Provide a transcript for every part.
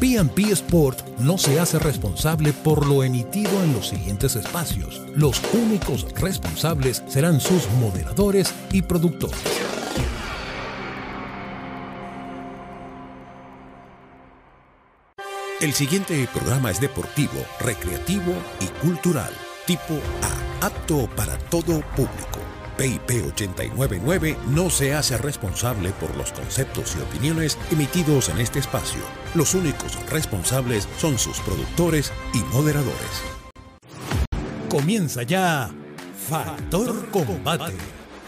PNP Sport no se hace responsable por lo emitido en los siguientes espacios. Los únicos responsables serán sus moderadores y productores. El siguiente programa es deportivo, recreativo y cultural, tipo A, apto para todo público. PIP 899 no se hace responsable por los conceptos y opiniones emitidos en este espacio. Los únicos responsables son sus productores y moderadores. Comienza ya Factor Combate,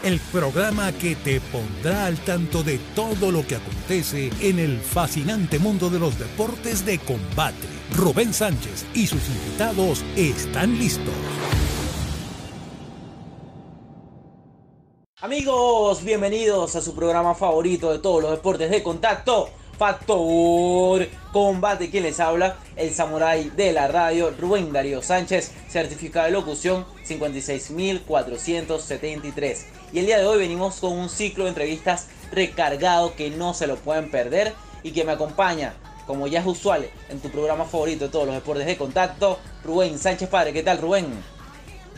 el programa que te pondrá al tanto de todo lo que acontece en el fascinante mundo de los deportes de combate. Rubén Sánchez y sus invitados están listos. Amigos, bienvenidos a su programa favorito de todos los deportes de contacto, Factor Combate. Quien les habla, el samurái de la radio, Rubén Darío Sánchez, certificado de locución 56473. Y el día de hoy venimos con un ciclo de entrevistas recargado que no se lo pueden perder y que me acompaña, como ya es usual en tu programa favorito de todos los deportes de contacto, Rubén Sánchez Padre. ¿Qué tal, Rubén?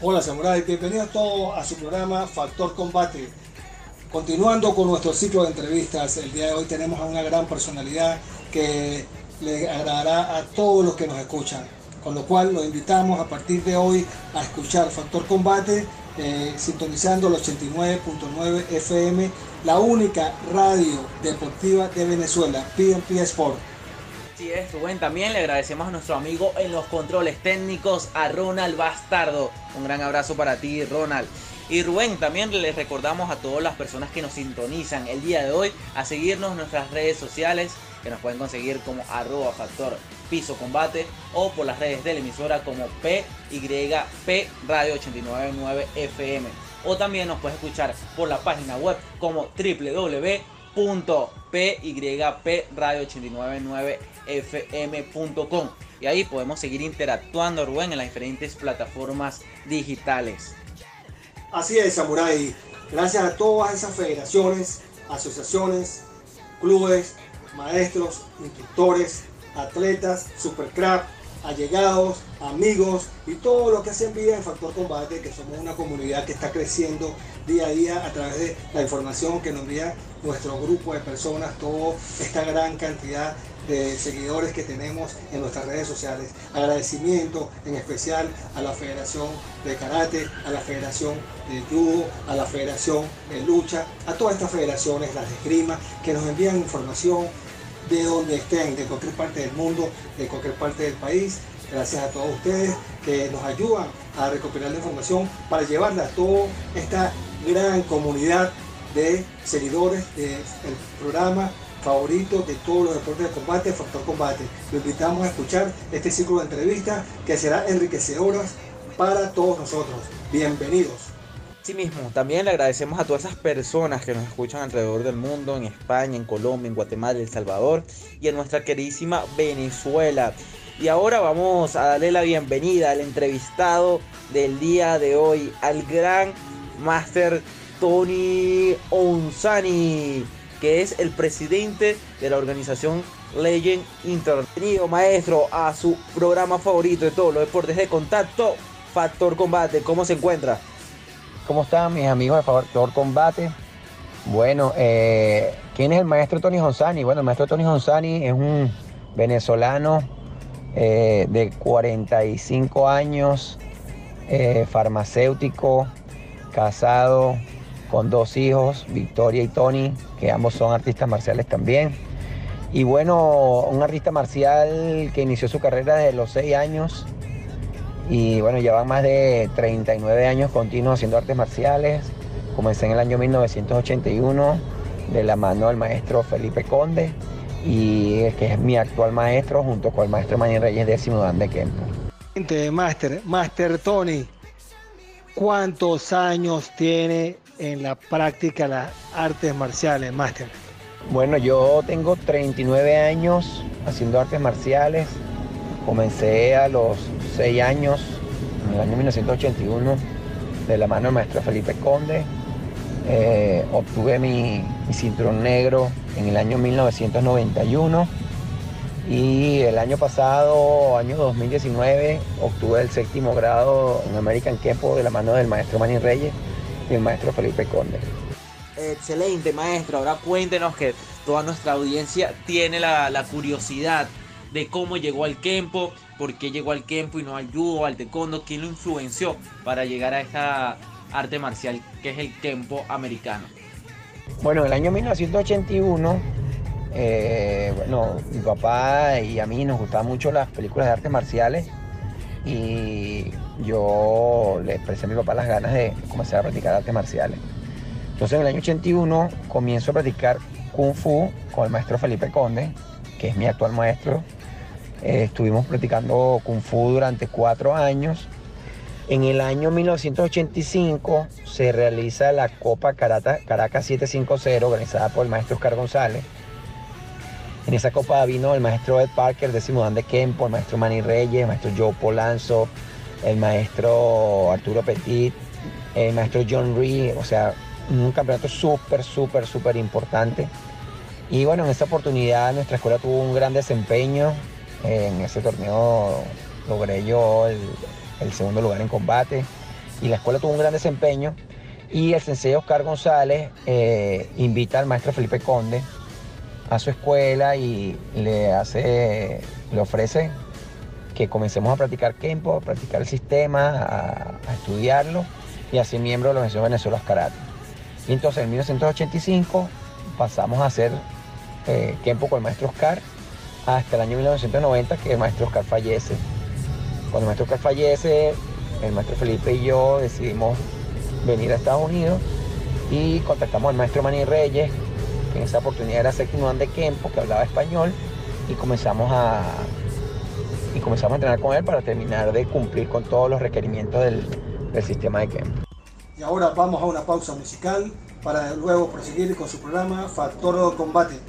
Hola Samurai, bienvenidos todos a su programa Factor Combate. Continuando con nuestro ciclo de entrevistas, el día de hoy tenemos a una gran personalidad que le agradará a todos los que nos escuchan. Con lo cual los invitamos a partir de hoy a escuchar Factor Combate, eh, sintonizando el 89.9 FM, la única radio deportiva de Venezuela, PNP Sport. Así es, Rubén. También le agradecemos a nuestro amigo en los controles técnicos, a Ronald Bastardo. Un gran abrazo para ti, Ronald. Y Rubén, también les recordamos a todas las personas que nos sintonizan el día de hoy a seguirnos en nuestras redes sociales, que nos pueden conseguir como arroba factor piso combate o por las redes de la emisora como PYP Radio 899 FM. O también nos puedes escuchar por la página web como www.pygradio899fm.com y ahí podemos seguir interactuando Rubén en las diferentes plataformas digitales. Así es, Samurai. Gracias a todas esas federaciones, asociaciones, clubes, maestros, instructores, atletas, supercrap, allegados, amigos y todo lo que hacen vida en Factor Combate, que somos una comunidad que está creciendo día a día a través de la información que nos envía nuestro grupo de personas, toda esta gran cantidad de seguidores que tenemos en nuestras redes sociales. Agradecimiento en especial a la Federación de Karate, a la Federación de Judo, a la Federación de Lucha, a todas estas federaciones, las de esgrima, que nos envían información de donde estén, de cualquier parte del mundo, de cualquier parte del país. Gracias a todos ustedes que nos ayudan a recopilar la información para llevarla a toda esta gran comunidad de seguidores del programa favorito de todos los deportes de combate, Factor Combate. Lo invitamos a escuchar este ciclo de entrevistas que será enriquecedoras para todos nosotros. Bienvenidos. Sí mismo, también le agradecemos a todas esas personas que nos escuchan alrededor del mundo, en España, en Colombia, en Guatemala, El Salvador y en nuestra queridísima Venezuela. Y ahora vamos a darle la bienvenida al entrevistado del día de hoy, al gran Master Tony Onzani, que es el presidente de la organización Legend Intervenido maestro a su programa favorito de todos los deportes de contacto, Factor Combate. ¿Cómo se encuentra? ¿Cómo están mis amigos de Factor Combate? Bueno, eh, ¿quién es el maestro Tony Gonzani? Bueno, el maestro Tony Gonzani es un venezolano eh, de 45 años, eh, farmacéutico, casado, con dos hijos, Victoria y Tony, que ambos son artistas marciales también. Y bueno, un artista marcial que inició su carrera desde los 6 años y bueno, lleva más de 39 años continuos haciendo artes marciales. Comencé en el año 1981 de la mano del maestro Felipe Conde y que es mi actual maestro junto con el maestro Manuel Reyes décimo Dan de Kempo. Master, Master Tony, ¿cuántos años tiene en la práctica las artes marciales, Master? Bueno, yo tengo 39 años haciendo artes marciales. Comencé a los 6 años, en el año 1981, de la mano del maestro Felipe Conde. Eh, obtuve mi, mi, cinturón negro en el año 1991 Y el año pasado, año 2019, obtuve el séptimo grado en American Kempo de la mano del maestro Manny Reyes y el maestro Felipe Conde. Excelente, maestro. Ahora cuéntenos que toda nuestra audiencia tiene la, curiosidad de cómo llegó al Kempo, por qué llegó al Kempo y no al Judo, al Taekwondo, quién lo influenció para llegar a esta arte marcial que es el Kempo americano. Bueno, en el año 1981, eh, bueno, mi papá y a mí nos gustaban mucho las películas de artes marciales y yo le expresé a mi papá las ganas de comenzar a practicar artes marciales. Entonces en el año 81 comienzo a practicar Kung Fu con el maestro Felipe Conde, que es mi actual maestro. Eh, estuvimos practicando Kung Fu durante cuatro años en el año 1985 se realiza la Copa Caracas 750 organizada por el maestro Oscar González. En esa copa vino el maestro Ed Parker, décimo dan de Kempo, el maestro Manny Reyes, el maestro Joe Polanzo, el maestro Arturo Petit, el maestro John Ree, o sea, un campeonato súper, súper, súper importante. Y bueno, en esa oportunidad nuestra escuela tuvo un gran desempeño. En ese torneo logré yo el, el segundo lugar en combate. Y la escuela tuvo un gran desempeño. Y el sensei Oscar González eh, invita al maestro Felipe Conde a su escuela y le hace, le ofrece que comencemos a practicar Kempo, a practicar el sistema, a, estudiarlo y así miembro de la Organización Venezuela Karate. Y entonces en 1985 pasamos a hacer eh, Kempo con el maestro Oscar hasta el año 1990 que el maestro Oscar fallece. Cuando el maestro Oscar fallece, el maestro Felipe y yo decidimos venir a Estados Unidos y contactamos al maestro Manny Reyes, que en esa oportunidad era séptimo de Kempo, que hablaba español, y comenzamos a y comenzamos a entrenar con él para terminar de cumplir con todos los requerimientos del, del sistema de Kempo. Y ahora vamos a una pausa musical para luego proseguir con su programa Factor Combate.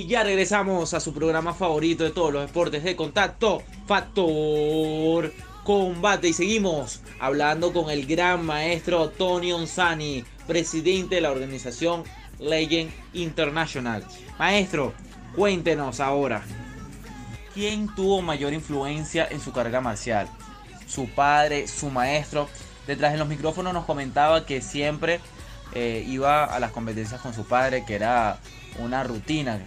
Y ya regresamos a su programa favorito de todos los deportes de contacto, Factor Combate. Y seguimos hablando con el gran maestro Tony Onsani, presidente de la organización Legend International. Maestro, cuéntenos ahora, ¿quién tuvo mayor influencia en su carrera marcial? ¿Su padre, su maestro? Detrás de los micrófonos nos comentaba que siempre eh, iba a las competencias con su padre, que era una rutina,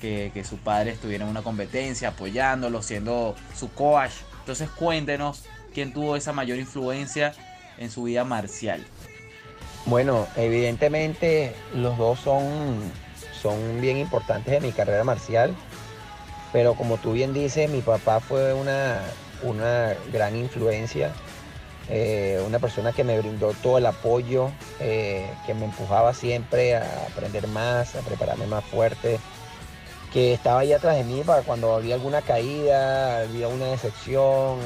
que, que su padre estuviera en una competencia apoyándolo, siendo su coach. Entonces cuéntenos quién tuvo esa mayor influencia en su vida marcial. Bueno, evidentemente los dos son, son bien importantes en mi carrera marcial, pero como tú bien dices, mi papá fue una, una gran influencia, eh, una persona que me brindó todo el apoyo, eh, que me empujaba siempre a aprender más, a prepararme más fuerte, que estaba ahí atrás de mí para cuando había alguna caída, había una decepción,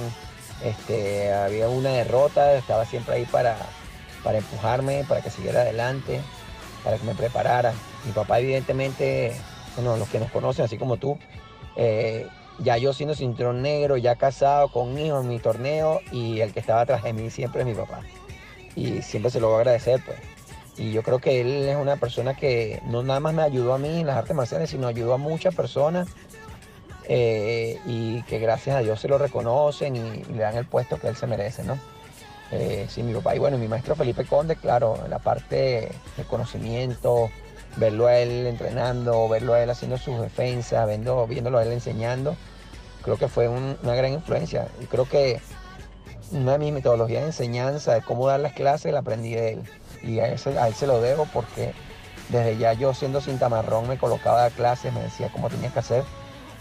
este, había una derrota, estaba siempre ahí para, para empujarme, para que siguiera adelante, para que me preparara. Mi papá evidentemente, bueno, los que nos conocen, así como tú, eh, ya yo siendo cinturón negro, ya casado con hijos en mi torneo y el que estaba atrás de mí siempre es mi papá. Y siempre se lo voy a agradecer, pues. Y yo creo que él es una persona que no nada más me ayudó a mí en las artes marciales, sino ayudó a muchas personas eh, y que gracias a Dios se lo reconocen y, le dan el puesto que él se merece, ¿no? Eh, sí, mi papá y bueno, mi maestro Felipe Conde, claro, la parte de conocimiento, verlo a él entrenando, verlo a él haciendo sus defensas, viéndolo a él enseñando, creo que fue una gran influencia. Y creo que una de mis metodologías de enseñanza, de cómo dar las clases, la aprendí de él. Y a, a él se lo debo porque desde ya yo siendo cinta marrón me colocaba clases, me decía cómo tenía que hacer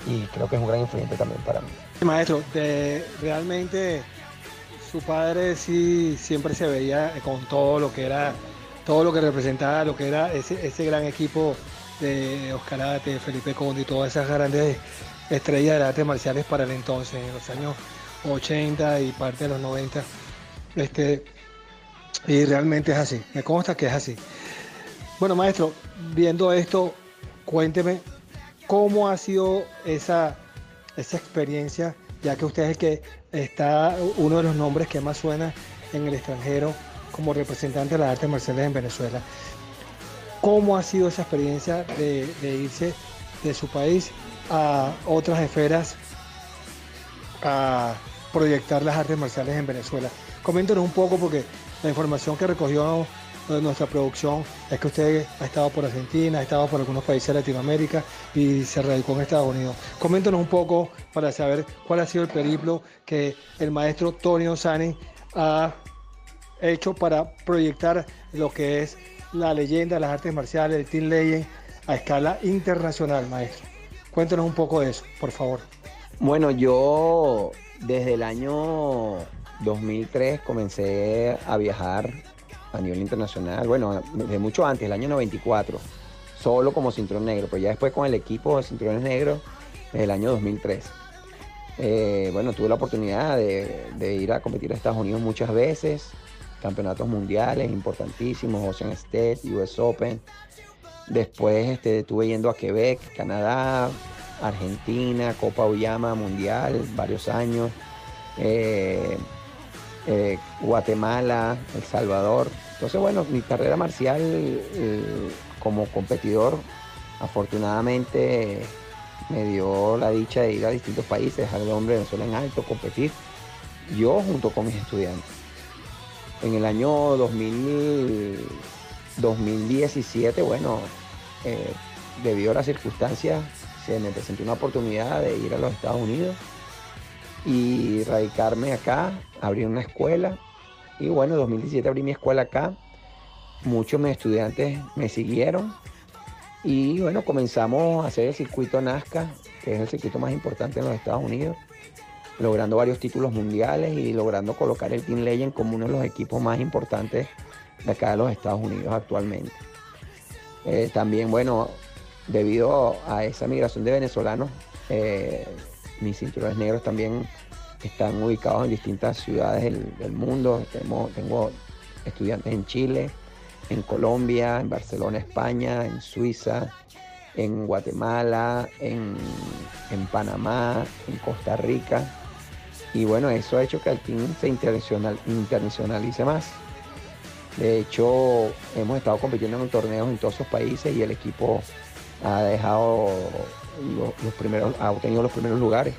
y creo que es un gran influyente también para mí. Maestro, realmente su padre sí siempre se veía con todo lo que era, todo lo que representaba, lo que era ese, gran equipo de Oscar Ate, Felipe Conde y todas esas grandes estrellas de artes marciales para el entonces, en los años 80 y parte de los 90. Este, y realmente es así, me consta que es así. Bueno, maestro, viendo esto, cuénteme cómo ha sido esa, esa experiencia, ya que usted es que está uno de los nombres que más suena en el extranjero como representante de las artes marciales en Venezuela. ¿Cómo ha sido esa experiencia de, irse de su país a otras esferas a proyectar las artes marciales en Venezuela? Coméntenos un poco porque la información que recogió nuestra producción es que usted ha estado por Argentina, ha estado por algunos países de Latinoamérica y se radicó en Estados Unidos. Coméntanos un poco para saber cuál ha sido el periplo que el maestro Tony Osani ha hecho para proyectar lo que es la leyenda las artes marciales, el Team Legend, a escala internacional, maestro. Cuéntanos un poco de eso, por favor. Bueno, yo desde el año 2003 comencé a viajar a nivel internacional, bueno, de mucho antes, el año 94, solo como cinturón negro, pero ya después con el equipo de cinturones negros, desde el año 2003. Eh, bueno, tuve la oportunidad de, ir a competir a Estados Unidos muchas veces, campeonatos mundiales importantísimos, Ocean State, US Open. Después este, estuve yendo a Quebec, Canadá, Argentina, Copa Uyama Mundial, varios años. Eh, eh, Guatemala, El Salvador. Entonces, bueno, mi carrera marcial eh, como competidor, afortunadamente me dio la dicha de ir a distintos países, dejar el hombre de Venezuela en alto, competir, yo junto con mis estudiantes. En el año 2017, bueno, eh, debido a las circunstancias, se me presentó una oportunidad de ir a los Estados Unidos y radicarme acá, abrir una escuela. Y bueno, en 2017 abrí mi escuela acá. Muchos de mis estudiantes me siguieron. Y bueno, comenzamos a hacer el circuito Nazca, que es el circuito más importante en los Estados Unidos, logrando varios títulos mundiales y logrando colocar el Team Legend como uno de los equipos más importantes de acá de los Estados Unidos actualmente. Eh, también, bueno, debido a esa migración de venezolanos, eh, mis cinturones negros también están ubicados en distintas ciudades del, mundo. tengo estudiantes en Chile, en Colombia, en Barcelona, España, en Suiza, en Guatemala, en, Panamá, en Costa Rica. Y bueno, eso ha hecho que el team se internacional, internacionalice más. De hecho, hemos estado compitiendo en torneos en todos esos países y el equipo ha dejado los, primeros, ha obtenido los primeros lugares.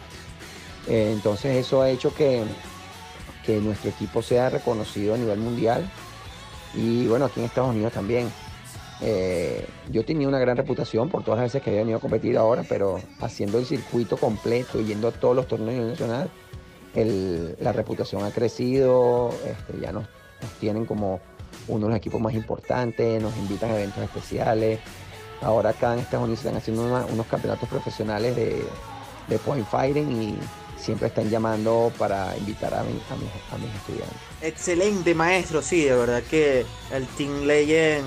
Eh, entonces eso ha hecho que, que nuestro equipo sea reconocido a nivel mundial y bueno, aquí en Estados Unidos también. Eh, yo tenía una gran reputación por todas las veces que había venido a competir ahora, pero haciendo el circuito completo yendo a todos los torneos nacionales, la reputación ha crecido, este, ya nos, tienen como uno de los equipos más importantes, nos invitan a eventos especiales. Ahora acá en Estados Unidos están haciendo unos campeonatos profesionales de, de point fighting y siempre están llamando para invitar a, mis, estudiantes. Excelente maestro, sí, de verdad que el Team Legend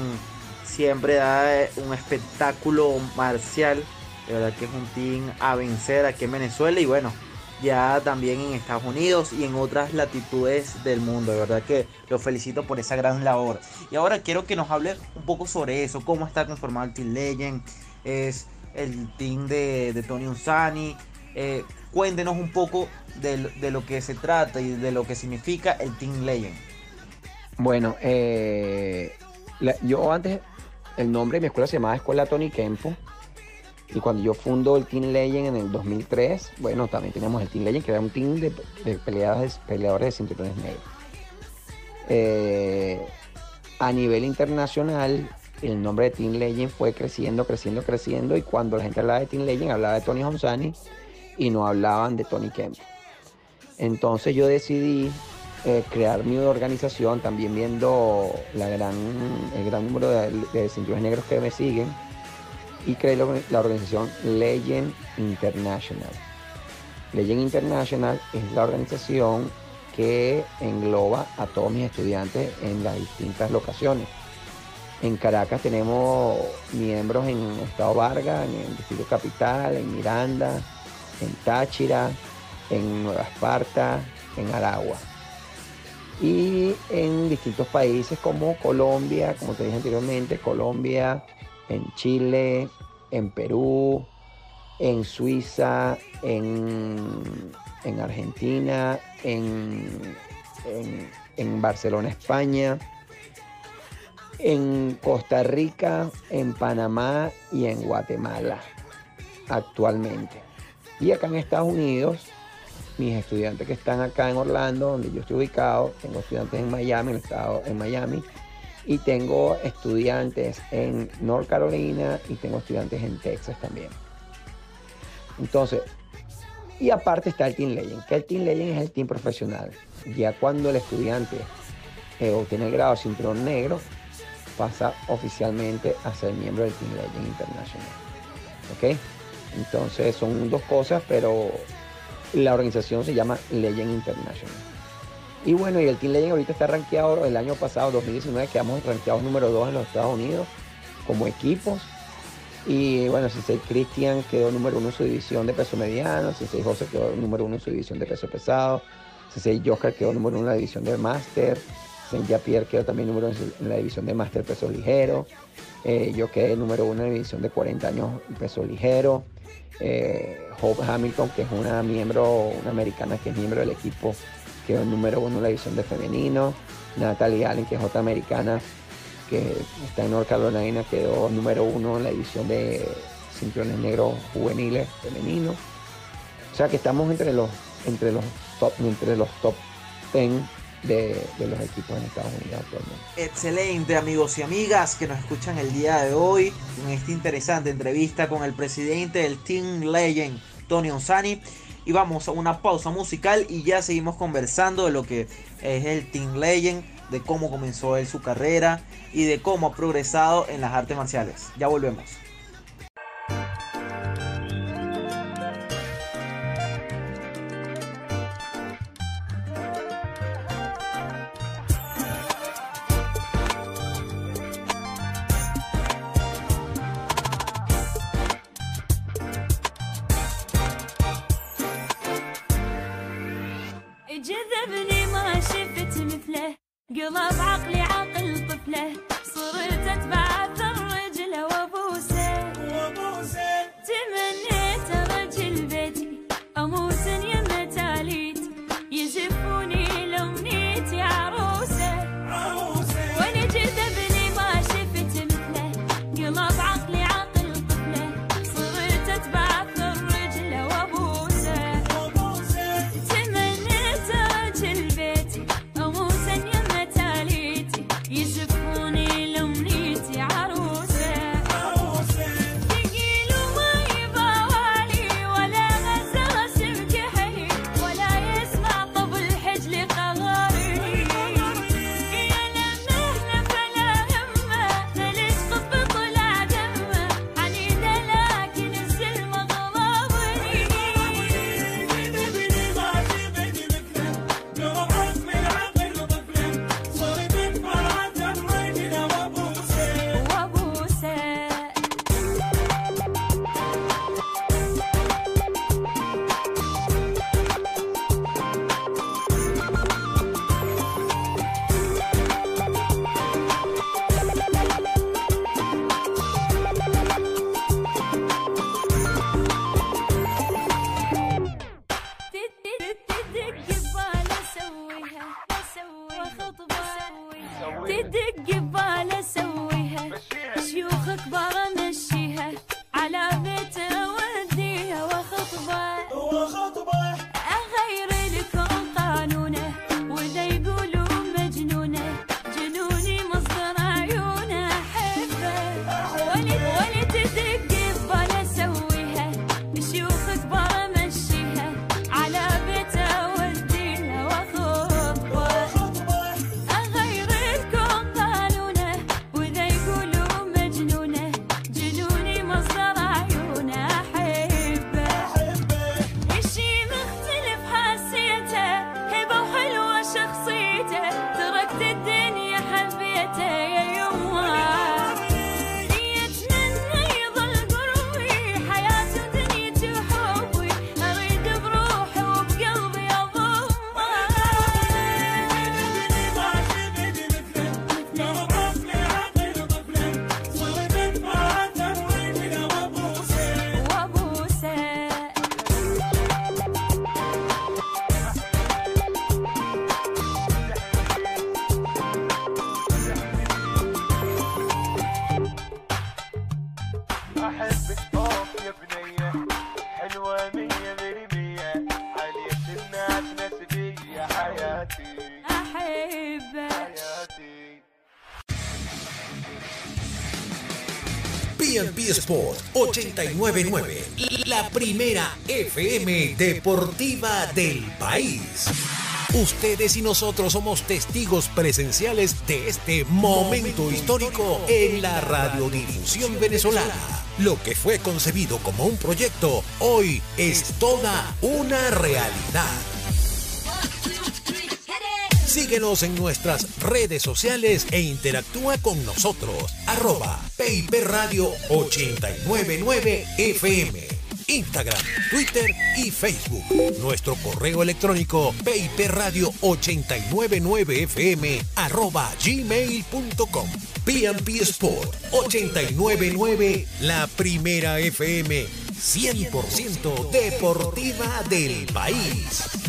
siempre da eh, un espectáculo marcial, de verdad que es un team a vencer aquí en Venezuela y bueno, ya también en Estados Unidos y en otras latitudes del mundo. De verdad que lo felicito por esa gran labor. Y ahora quiero que nos hable un poco sobre eso, cómo está conformado el Team Legend, es el team de, de Tony Unsani, eh, cuéntenos un poco de, lo que se trata y de lo que significa el Team Legend. Bueno, eh, yo antes, el nombre de mi escuela se llamaba Escuela Tony Kempo. Y cuando yo fundo el Team Legend en el 2003, bueno, también teníamos el Team Legend, que era un team de, peleadores, peleadores de cinturones negros. Eh, a nivel internacional, el nombre de Team Legend fue creciendo, creciendo, creciendo. Y cuando la gente hablaba de Team Legend, hablaba de Tony Honsani y no hablaban de Tony Kemp. Entonces yo decidí eh, crear mi organización, también viendo la gran, el gran número de, de cinturones negros que me siguen, y creé la organización Legend International. Legend International es la organización que engloba a todos mis estudiantes en las distintas locaciones. En Caracas tenemos miembros en Estado Vargas, en el Distrito Capital, en Miranda, en Táchira, en Nueva Esparta, en Aragua. Y en distintos países como Colombia, como te dije anteriormente, Colombia, en Chile, en Perú, en Suiza, en, Argentina, en, en Barcelona, España, en Costa Rica, en Panamá y en Guatemala actualmente. Y acá en Estados Unidos, mis estudiantes que están acá en Orlando, donde yo estoy ubicado, tengo estudiantes en Miami, en el estado en Miami, y tengo estudiantes en North Carolina y tengo estudiantes en Texas también. Entonces, y aparte está el Team Legend, que el Team Legend es el team profesional. Ya cuando el estudiante eh, obtiene el grado de cinturón negro, pasa oficialmente a ser miembro del Team Legend International. ¿Ok? Entonces son dos cosas, pero la organización se llama Legend International. Y bueno, y el Team Legend ahorita está rankeado, el año pasado, 2019, quedamos rankeados número 2 en los Estados Unidos como equipos. Y bueno, Sensei Christian quedó número uno en su división de peso mediano, Sensei José quedó número uno en su división de peso pesado, Sensei Joker quedó número uno en la división de Master, Sensei Pierre quedó también número uno en la división de Master peso ligero, eh, yo quedé número uno en la división de 40 años peso ligero. Eh, Hope Hamilton, que es una miembro, una americana que es miembro del equipo, quedó número uno en la división de femenino. Natalie Allen, que es otra americana que está en North Carolina, quedó número uno en la división de cinturones negros juveniles femeninos. O sea que estamos entre los, entre los top, entre los top 10 de, los equipos en Estados Unidos actualmente. Excelente amigos y amigas que nos escuchan el día de hoy en esta interesante entrevista con el presidente del Team Legend, Tony Onsani. Y vamos a una pausa musical y ya seguimos conversando de lo que es el Team Legend, de cómo comenzó él su carrera y de cómo ha progresado en las artes marciales. Ya volvemos. Sport 899, la primera FM deportiva del país. Ustedes y nosotros somos testigos presenciales de este momento histórico en la radiodifusión venezolana. Lo que fue concebido como un proyecto, hoy es toda una realidad. Síguenos en nuestras redes sociales e interactúa con nosotros. Arroba PIP Radio 899 FM. Instagram, Twitter y Facebook. Nuestro correo electrónico Radio 899 fm arroba gmail.com. PMP Sport 899, la primera FM 100% deportiva del país.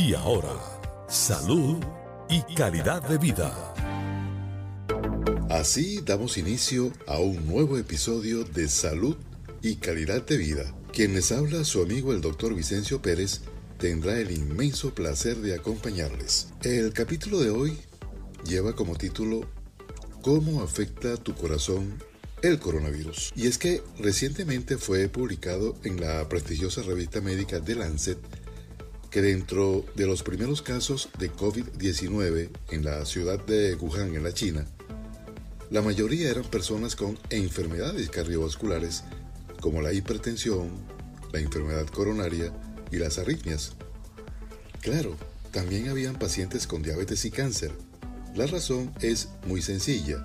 Y ahora, salud y calidad de vida. Así damos inicio a un nuevo episodio de Salud y Calidad de Vida. Quien les habla, su amigo el doctor Vicencio Pérez, tendrá el inmenso placer de acompañarles. El capítulo de hoy lleva como título ¿Cómo afecta tu corazón el coronavirus? Y es que recientemente fue publicado en la prestigiosa revista médica The Lancet que dentro de los primeros casos de COVID-19 en la ciudad de Wuhan, en la China, la mayoría eran personas con enfermedades cardiovasculares como la hipertensión, la enfermedad coronaria y las arritmias. Claro, también habían pacientes con diabetes y cáncer. La razón es muy sencilla.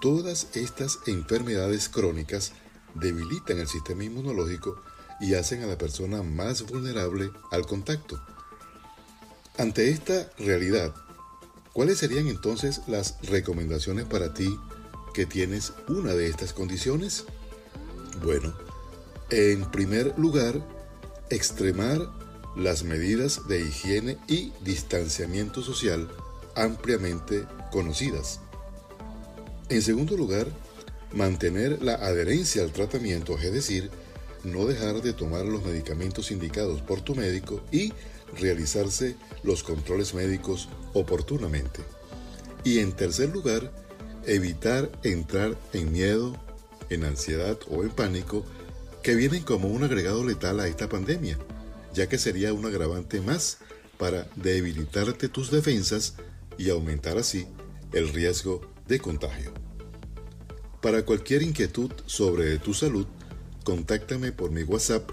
Todas estas enfermedades crónicas debilitan el sistema inmunológico y hacen a la persona más vulnerable al contacto. Ante esta realidad, ¿cuáles serían entonces las recomendaciones para ti que tienes una de estas condiciones? Bueno, en primer lugar, extremar las medidas de higiene y distanciamiento social ampliamente conocidas. En segundo lugar, mantener la adherencia al tratamiento, es decir, no dejar de tomar los medicamentos indicados por tu médico y realizarse los controles médicos oportunamente. Y en tercer lugar, evitar entrar en miedo, en ansiedad o en pánico que vienen como un agregado letal a esta pandemia, ya que sería un agravante más para debilitarte tus defensas y aumentar así el riesgo de contagio. Para cualquier inquietud sobre tu salud, contáctame por mi WhatsApp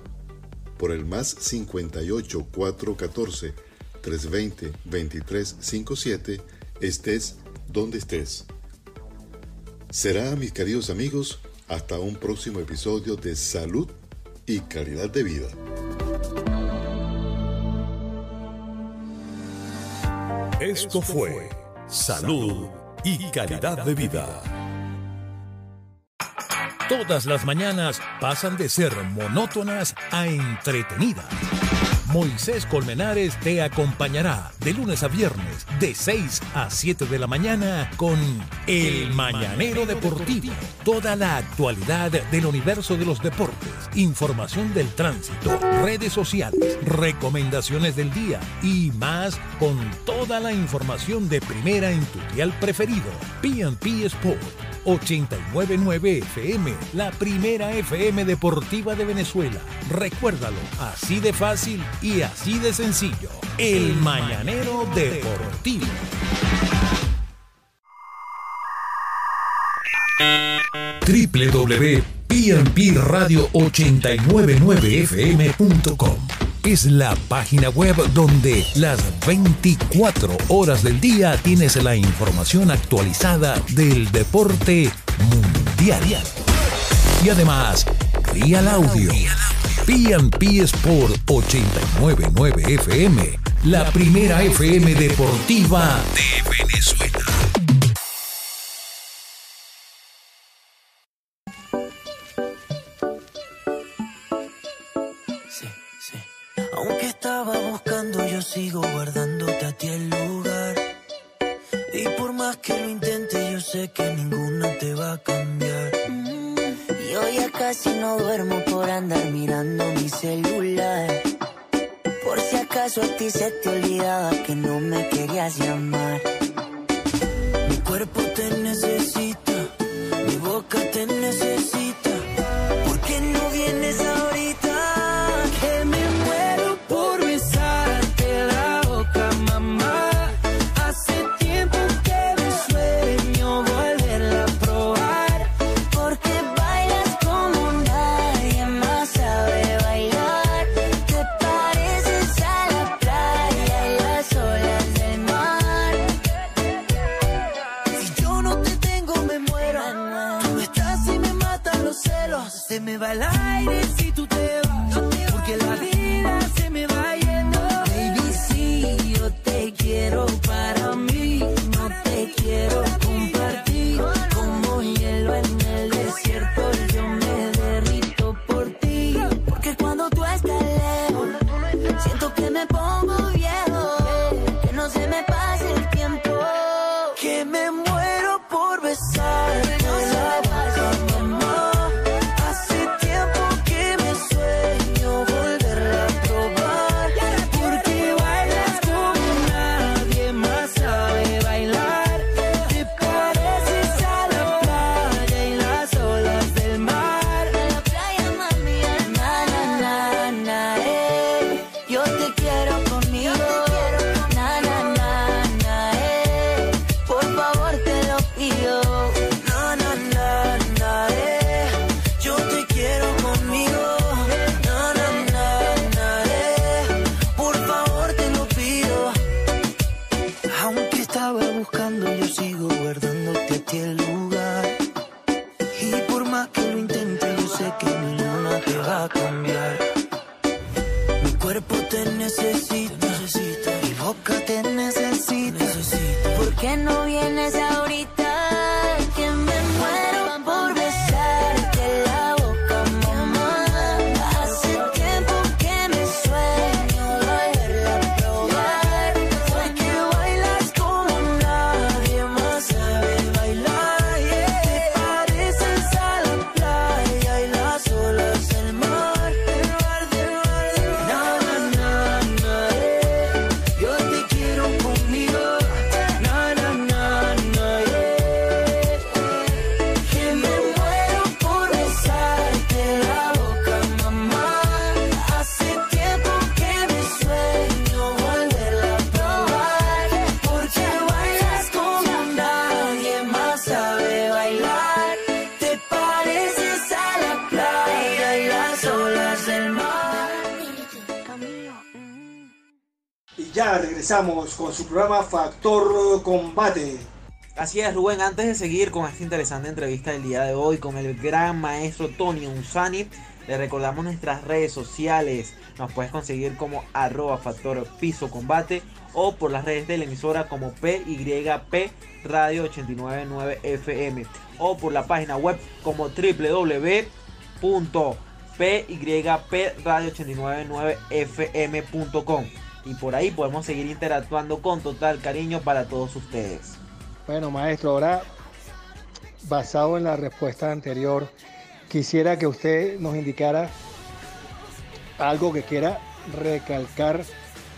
por el más 58 414 320 2357 estés donde estés. Será, mis queridos amigos, hasta un próximo episodio de Salud y Calidad de Vida. Esto fue Salud y Calidad de Vida Todas las mañanas pasan de ser monótonas a entretenidas Moisés Colmenares te acompañará de lunes a viernes de 6 a 7 de la mañana con El Mañanero Deportivo. Toda la actualidad del universo de los deportes, información del tránsito, redes sociales, recomendaciones del día y más con toda la información de primera en tu dial preferido. PNP Sport 899 FM, la primera FM deportiva de Venezuela. Recuérdalo, así de fácil y así de sencillo. El Mañanero Deportivo. www.pnpradio899fm.com es la página web donde las 24 horas del día tienes la información actualizada del deporte mundial. Y además, Real Audio, PNP Sport 899 FM, la primera FM deportiva de Venezuela. Duermo por andar mirando mi celular. Por si acaso a ti se te olvidaba que no con su programa Factor Combate. Así es, Rubén, antes de seguir con esta interesante entrevista del día de hoy con el gran maestro Tony Unzani, le recordamos nuestras redes sociales. Nos puedes conseguir como arroba factor piso combate o por las redes de la emisora como PYP Radio 899 FM o por la página web como PYP Radio 899FM.com. Y por ahí podemos seguir interactuando con total cariño para todos ustedes. Bueno, maestro, ahora basado en la respuesta anterior, quisiera que usted nos indicara algo que quiera recalcar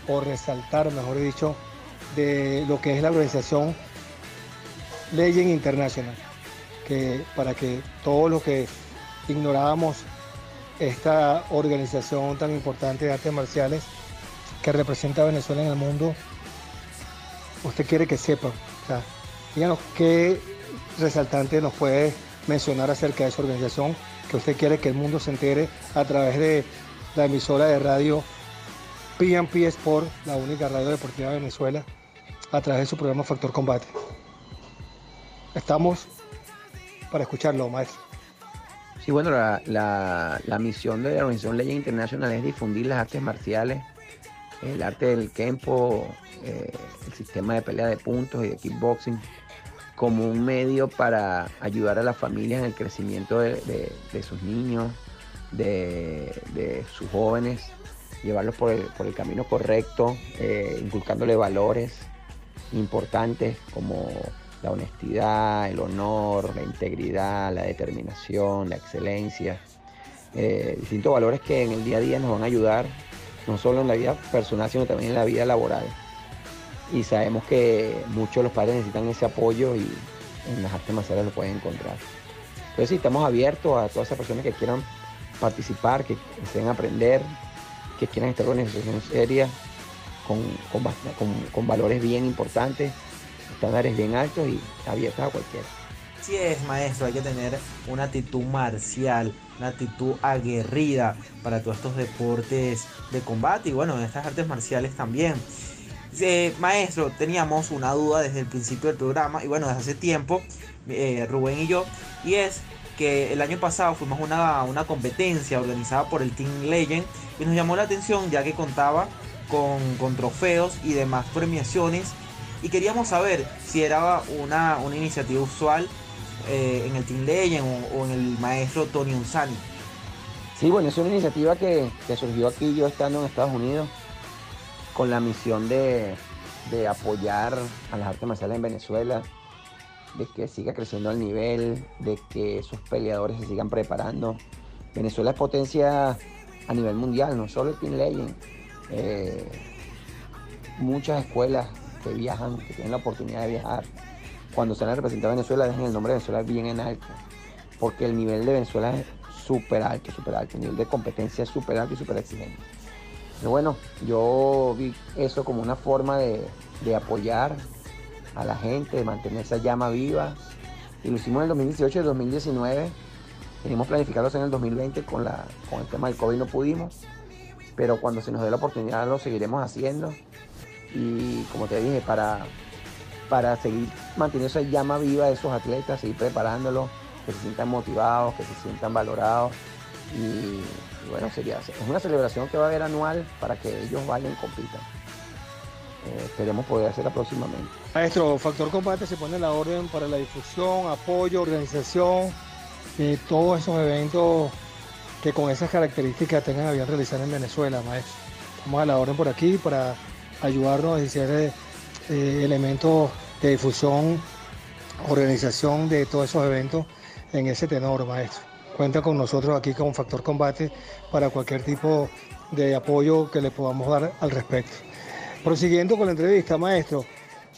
o resaltar, mejor dicho, de lo que es la organización Legend International, que para que todos los que ignorábamos esta organización tan importante de artes marciales que representa a Venezuela en el mundo, usted quiere que sepa, o sea, díganos qué resaltante nos puede mencionar acerca de esa organización que usted quiere que el mundo se entere a través de la emisora de radio PNP Sport, la única radio deportiva de Venezuela, a través de su programa Factor Combate. Estamos para escucharlo, maestro. Sí, bueno, la, la- la misión de la organización Legend International es difundir las artes marciales, el arte del kempo, eh, el sistema de pelea de puntos y de kickboxing, como un medio para ayudar a las familias en el crecimiento de, de- sus niños, de, de sus jóvenes, llevarlos por el, por el camino correcto, eh, inculcándole valores importantes como la honestidad, el honor, la integridad, la determinación, la excelencia, eh, distintos valores que en el día a día nos van a ayudar, no solo en la vida personal, sino también en la vida laboral. Y sabemos que muchos de los padres necesitan ese apoyo y en las artes marciales lo pueden encontrar. Entonces sí, estamos abiertos a todas esas personas que quieran participar, que deseen aprender, que quieran estar en una organización seria, con, con con- con valores bien importantes, estándares bien altos y abiertos a cualquiera. Así es, maestro, hay que tener una actitud marcial, una actitud aguerrida para todos estos deportes de combate y bueno, en estas artes marciales también. Eh, maestro, teníamos una duda desde el principio del programa y bueno, desde hace tiempo, eh, Rubén y yo, y es que el año pasado fuimos a una, una competencia organizada por el Team Legend y nos llamó la atención ya que contaba con, con trofeos y demás premiaciones y queríamos saber si era una, una iniciativa usual eh, en el Team Legend o, en el maestro Tony Unsani. Sí, bueno, es una iniciativa que, que surgió aquí yo estando en Estados Unidos con la misión de, de apoyar a las artes marciales en Venezuela, de que siga creciendo el nivel, de que esos peleadores se sigan preparando. Venezuela es potencia a nivel mundial, no solo el Team Legend. Eh, muchas escuelas que viajan, que tienen la oportunidad de viajar, cuando se van a representar a Venezuela, dejen el nombre de Venezuela bien en alto, porque el nivel de Venezuela es súper alto, súper alto, el nivel de competencia es súper alto y súper exigente. Pero bueno, yo vi eso como una forma de, de apoyar a la gente, de mantener esa llama viva. Y lo hicimos en el 2018 y el 2019. Teníamos planificarlos en el 2020 con, la, con el tema del COVID no pudimos. Pero cuando se nos dé la oportunidad lo seguiremos haciendo. Y como te dije, para, para seguir manteniendo esa llama viva de esos atletas, seguir preparándolos, que se sientan motivados, que se sientan valorados. Y, y bueno, sería, es una celebración que va a haber anual para que ellos vayan y compitan. Eh, esperemos poder hacerla próximamente. Maestro, Factor Combate se pone la orden para la difusión, apoyo, organización de todos esos eventos que con esas características tengan a bien realizar en Venezuela, maestro. Estamos a la orden por aquí para ayudarnos a ser eh, elementos de difusión, organización de todos esos eventos en ese tenor, maestro. Cuenta con nosotros aquí con Factor Combate para cualquier tipo de apoyo que le podamos dar al respecto. Prosiguiendo con la entrevista, maestro,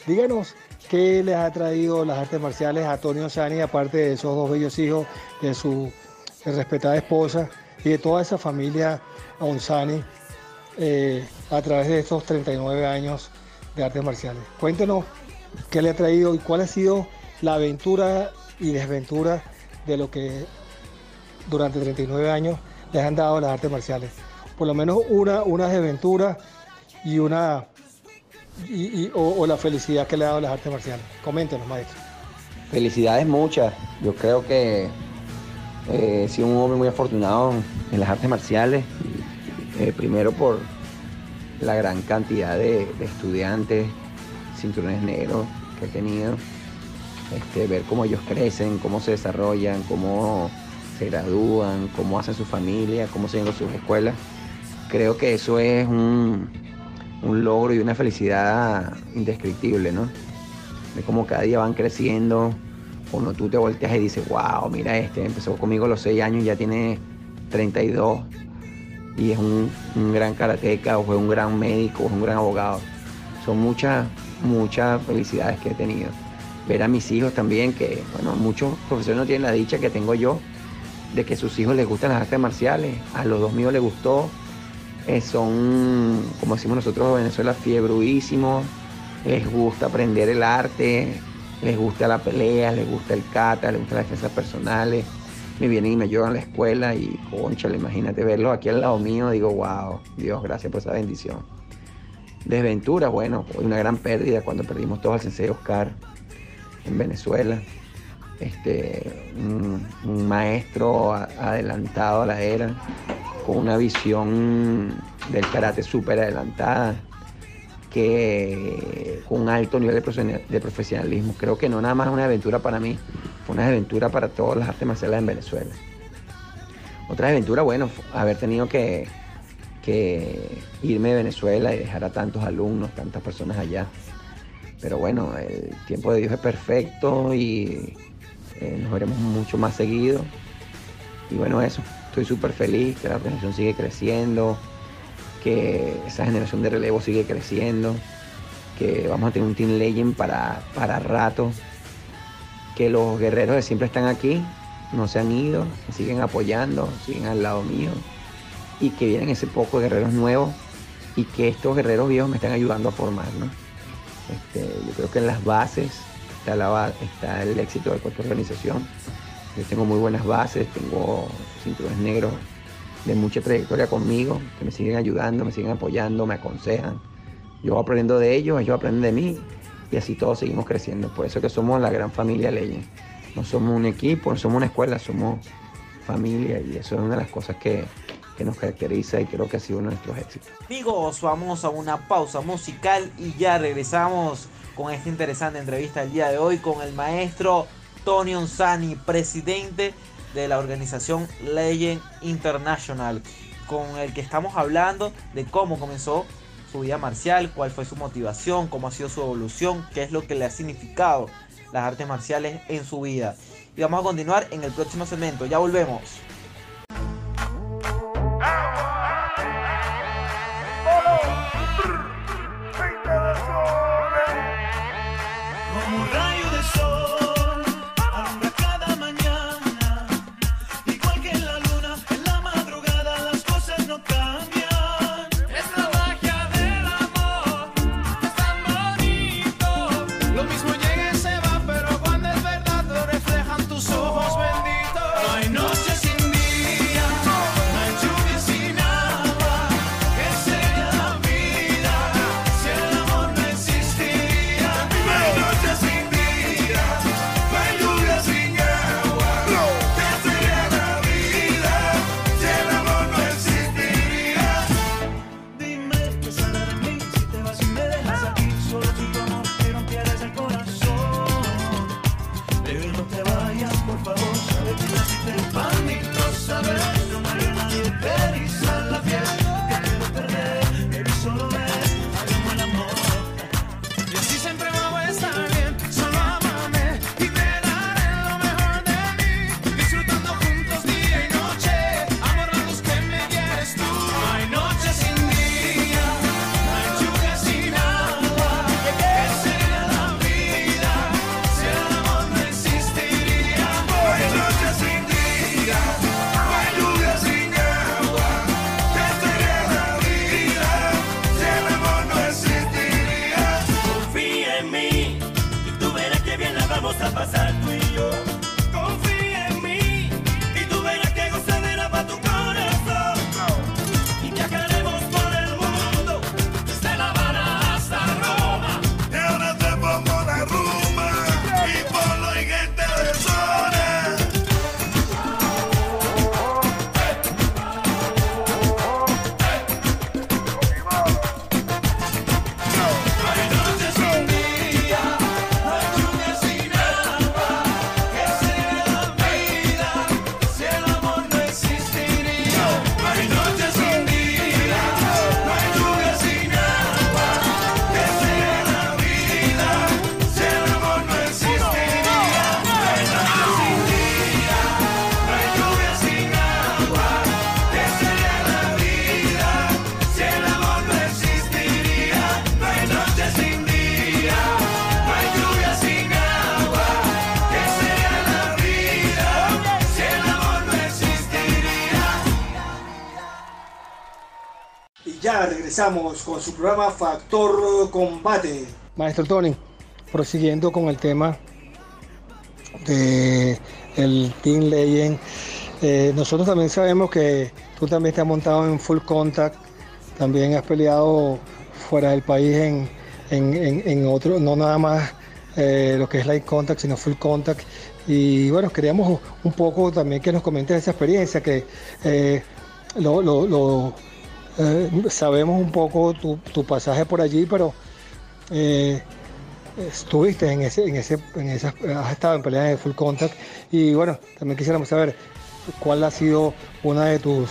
díganos qué les ha traído las artes marciales a Tony Osani, aparte de esos dos bellos hijos, de su respetada esposa y de toda esa familia Onsani eh, a través de estos 39 años de artes marciales. Cuéntenos qué le ha traído y cuál ha sido la aventura y desventura de lo que durante 39 años les han dado las artes marciales. Por lo menos una, una desventura y una y, o la felicidad que le ha dado las artes marciales. Coméntenos, maestro. Felicidades muchas. Yo creo que eh, he sido un hombre muy afortunado en las artes marciales. Eh, primero por la gran cantidad de, estudiantes, cinturones negros que he tenido. Este, ver cómo ellos crecen, cómo se desarrollan, cómo se gradúan, cómo hacen su familia, cómo siguen sus escuelas. Creo que eso es un, un logro y una felicidad indescriptible, ¿no? De cómo cada día van creciendo, cuando tú te volteas y dices, wow, mira este, empezó conmigo a los 6 años, ya tiene 32 y es un, gran karateca o fue un gran médico o un gran abogado. Son muchas, muchas felicidades que he tenido. Ver a mis hijos también, que bueno, muchos profesores no tienen la dicha que tengo yo, de que sus hijos les gustan las artes marciales. A los dos míos les gustó. Eh, son, como decimos nosotros en Venezuela, fiebruísimos. Les gusta aprender el arte, les gusta la pelea, les gusta el kata, les gusta las defensas personales. Me vienen y me llevan a la escuela y, concha, imagínate verlos aquí al lado mío. Digo, wow, Dios, gracias por esa bendición. Desventura, bueno, una gran pérdida cuando perdimos todo al sensei Oscar en Venezuela. Este, un, maestro adelantado a la era, con una visión del karate súper adelantada, que con un alto nivel de profesionalismo. Creo que no nada más una aventura para mí, una aventura para todas las artes marciales en Venezuela. Otra aventura, bueno, haber tenido que, que irme de Venezuela y dejar a tantos alumnos, tantas personas allá. Pero bueno, el tiempo de Dios es perfecto y eh, nos veremos mucho más seguido. Y bueno, eso, estoy súper feliz que la organización sigue creciendo, que esa generación de relevo sigue creciendo, que vamos a tener un Team Legend para, para rato, que los guerreros siempre están aquí, no se han ido, siguen apoyando, siguen al lado mío y que vienen ese poco de guerreros nuevos y que estos guerreros viejos me están ayudando a formar, ¿no? Este, yo creo que en las bases está, la está el éxito de cualquier organización. Yo tengo muy buenas bases, tengo cinturones negros de mucha trayectoria conmigo, que me siguen ayudando, me siguen apoyando, me aconsejan. Yo aprendo de ellos, ellos aprenden de mí y así todos seguimos creciendo. Por eso que somos la gran familia Legend. No somos un equipo, no somos una escuela, somos familia y eso es una de las cosas que, que nos caracteriza y creo que ha sido uno de nuestros éxitos. Amigos, vamos a una pausa musical y ya regresamos con esta interesante entrevista del día de hoy con el maestro Tony Onsani, presidente de la organización Legend International, con el que estamos hablando de cómo comenzó su vida marcial, cuál fue su motivación, cómo ha sido su evolución, qué es lo que le ha significado las artes marciales en su vida. Y vamos a continuar en el próximo segmento. Ya volvemos. Regresamos con su programa Factor Combate. Maestro Tony, prosiguiendo con el tema de el Team Legend, eh, nosotros también sabemos que tú también te has montado en full contact, también has peleado fuera del país en, en, en- en otro, no nada más eh, lo que es light contact, sino full contact. Y bueno, queríamos un poco también que nos comentes esa experiencia, que eh, lo, lo- lo, eh, sabemos un poco tu, tu pasaje por allí, pero eh, estuviste en ese, en ese, en esas, has estado en peleas de full contact y bueno, también quisiéramos saber cuál ha sido una de tus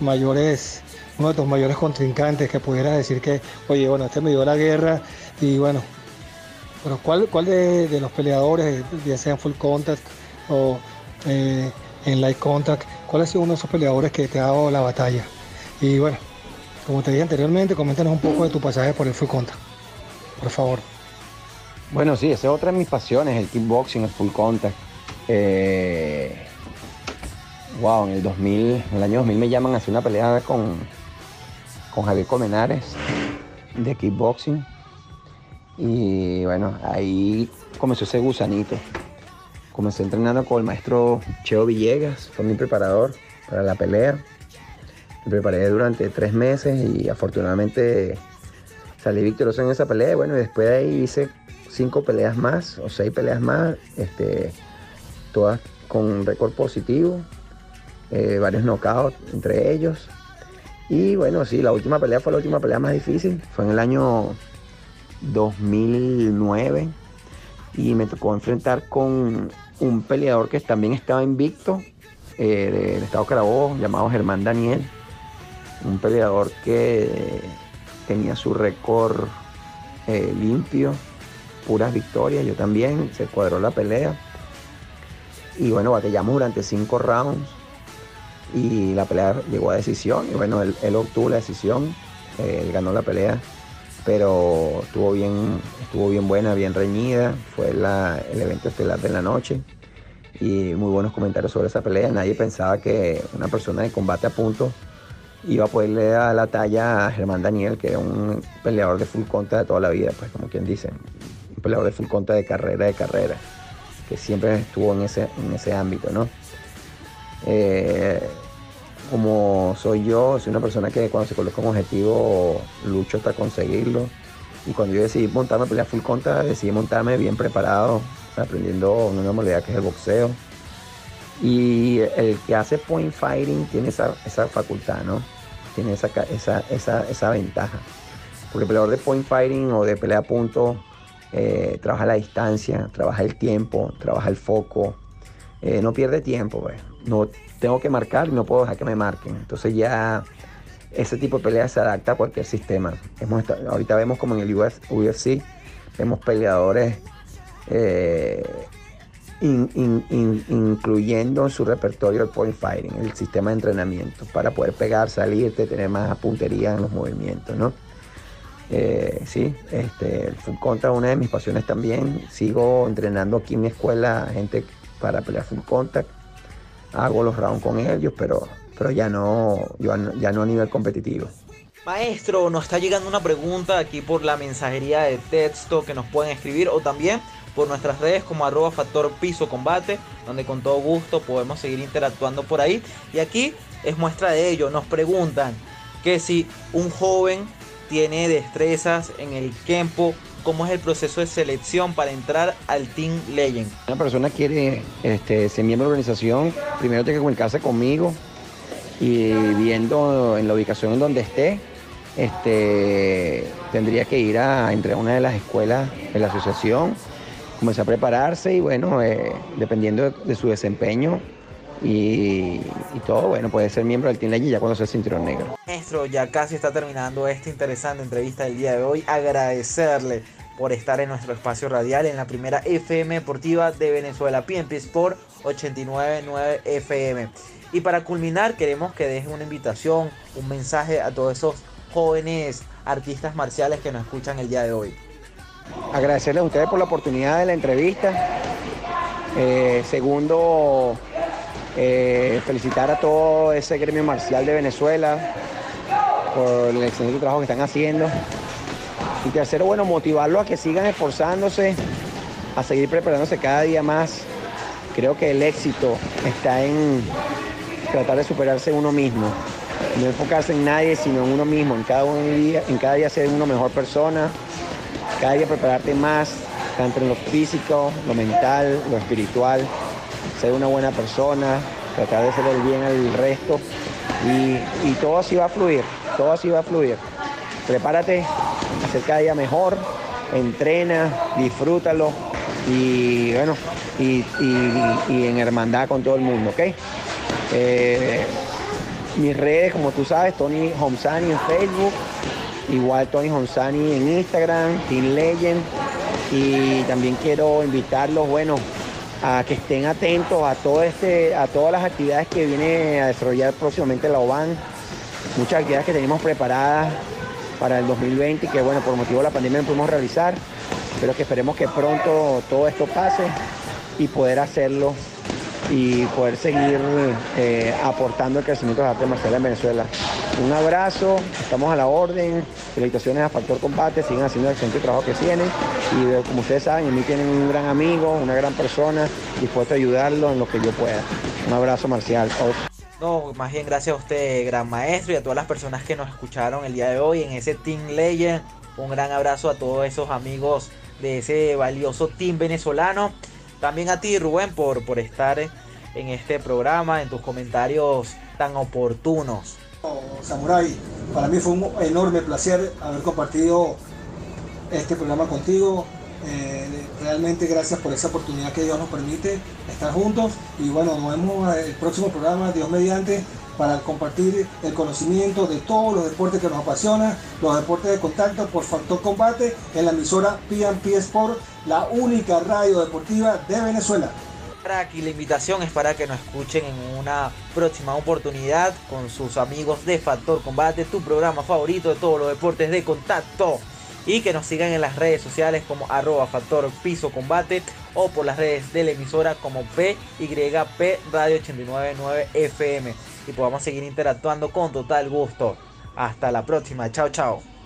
mayores, uno de tus mayores contrincantes que pudieras decir que, oye, bueno, este me dio la guerra y bueno, pero cuál, cuál de, los peleadores, ya sea en full contact o eh, en light contact, cuál ha sido uno de esos peleadores que te ha dado la batalla? Y bueno, como te dije anteriormente, coméntanos un poco de tu pasaje por el full contact, por favor. Bueno, sí, esa es otra de mis pasiones, el kickboxing, el full contact. Eh, wow, en el 2000, en el año 2000 me llaman a hacer una pelea con, con Javier Colmenares de kickboxing. Y bueno, ahí comenzó ese gusanito. Comencé entrenando con el maestro Cheo Villegas, fue mi preparador para la pelea. Preparé durante tres meses y afortunadamente salí victorioso en esa pelea. Bueno, y después de ahí hice cinco peleas más o seis peleas más, este, todas con récord positivo, eh, varios knockouts entre ellos. Y bueno, sí, la última pelea fue la última pelea más difícil, fue en el año 2009 y me tocó enfrentar con un peleador que también estaba invicto eh, del estado Carabobo, llamado Germán Daniel, un peleador que tenía su récord eh, limpio, puras victorias, yo también, se cuadró la pelea. Y bueno, batallamos durante cinco rounds y la pelea llegó a decisión. Y bueno, él, obtuvo la decisión, eh, él ganó la pelea, pero estuvo bien, estuvo bien buena, bien reñida. Fue el evento estelar de la noche y muy buenos comentarios sobre esa pelea. Nadie pensaba que una persona de combate a punto iba a poderle dar la talla a Germán Daniel, que era un peleador de full contra de toda la vida, pues como quien dice, un peleador de full contra de carrera de carrera, que siempre estuvo en ese, en ese ámbito, ¿no? Eh, como soy yo, soy una persona que cuando se coloca un objetivo lucho hasta conseguirlo. Y cuando yo decidí montarme a pelear full contra, decidí montarme bien preparado, aprendiendo una modalidad que es el boxeo. Y el que hace point fighting tiene esa, esa facultad, ¿no? Tiene esa, esa, esa, esa ventaja. Porque el peleador de point fighting o de pelea a punto eh, trabaja la distancia, trabaja el tiempo, trabaja el foco, eh, no pierde tiempo, pues. No tengo que marcar y no puedo dejar que me marquen. Entonces ya ese tipo de pelea se adapta a cualquier sistema. Hemos ahorita vemos como en el UFC, vemos peleadores eh, in- in- in- incluyendo en su repertorio el point fighting, el sistema de entrenamiento, para poder pegar, salirte, tener más puntería en los movimientos, ¿no? Eh, sí, este, el full contra es una de mis pasiones también. Sigo entrenando aquí en mi escuela gente para pelear full contact. Hago los rounds con ellos, pero, pero ya no- ya no a nivel competitivo. Maestro, nos está llegando una pregunta aquí por la mensajería de texto que nos pueden escribir o también por nuestras redes como arroba factor piso combate, donde con todo gusto podemos seguir interactuando por ahí. Y aquí es muestra de ello. Nos preguntan que si un joven tiene destrezas en el campo, cómo es el proceso de selección para entrar al Team Legend. Una persona quiere este, ser miembro de la organización, primero tiene que comunicarse conmigo y viendo en la ubicación en donde esté, este, tendría que ir a a una de las escuelas de la asociación, comenzar a prepararse y bueno, eh, dependiendo de, de su desempeño y, y todo, bueno, puede ser miembro del Team Legend ya cuando sea cinturón negro. Maestro, ya casi está terminando esta interesante entrevista del día de hoy. Agradecerle por estar en nuestro espacio radial en la primera FM Deportiva de Venezuela, PNP Sport 899 FM. Y para culminar, queremos que deje una invitación, un mensaje a todos esos jóvenes artistas marciales que nos escuchan el día de hoy. Agradecerles a ustedes por la oportunidad de la entrevista. Eh, segundo, eh, felicitar a todo ese gremio marcial de Venezuela por el excelente trabajo que están haciendo. Y tercero, bueno, motivarlos a que sigan esforzándose, a seguir preparándose cada día más. Creo que el éxito está en tratar de superarse uno mismo. No enfocarse en nadie, sino en uno mismo, en cada, día, en cada día ser una mejor persona, cada día prepararte más, tanto en lo físico, lo mental, lo espiritual, ser una buena persona, tratar de hacer el bien al resto y, y todo así va a fluir, todo así va a fluir. Prepárate a ser cada día mejor, entrena, disfrútalo y bueno, y, y- y en hermandad con todo el mundo, ¿ok? Eh, mis redes, como tú sabes, Tony Homsani en Facebook, igual Tony Homsani en Instagram, Team Legend. Y también quiero invitarlos, bueno, a que estén atentos a todo este, a todas las actividades que viene a desarrollar próximamente la OBAN. Muchas actividades que tenemos preparadas para el 2020 y que bueno, por motivo de la pandemia no pudimos realizar, pero que esperemos que pronto todo esto pase y poder hacerlo y poder seguir eh, aportando el crecimiento de las artes marciales en Venezuela. Un abrazo, estamos a la orden, felicitaciones a Factor Combate, siguen haciendo el excelente trabajo que tienen y como ustedes saben, en mí tienen un gran amigo, una gran persona, dispuesto a ayudarlo en lo que yo pueda. Un abrazo marcial. No, más bien gracias a usted, gran maestro, y a todas las personas que nos escucharon el día de hoy en ese Team Legend. Un gran abrazo a todos esos amigos de ese valioso team venezolano. También a ti, Rubén, por, por estar en este programa, en tus comentarios tan oportunos. Samurai, para mí fue un enorme placer haber compartido este programa contigo. Eh, realmente gracias por esa oportunidad que Dios nos permite estar juntos. Y bueno, nos vemos en el próximo programa, Dios mediante, para compartir el conocimiento de todos los deportes que nos apasionan, los deportes de contacto por Factor Combate en la emisora PNP Sport, la única radio deportiva de Venezuela. Aquí la invitación es para que nos escuchen en una próxima oportunidad con sus amigos de Factor Combate, tu programa favorito de todos los deportes de contacto. Y que nos sigan en las redes sociales como arroba factor piso combate o por las redes de la emisora como PYP Radio 899 FM. Y podamos seguir interactuando con total gusto. Hasta la próxima. Chao, chao.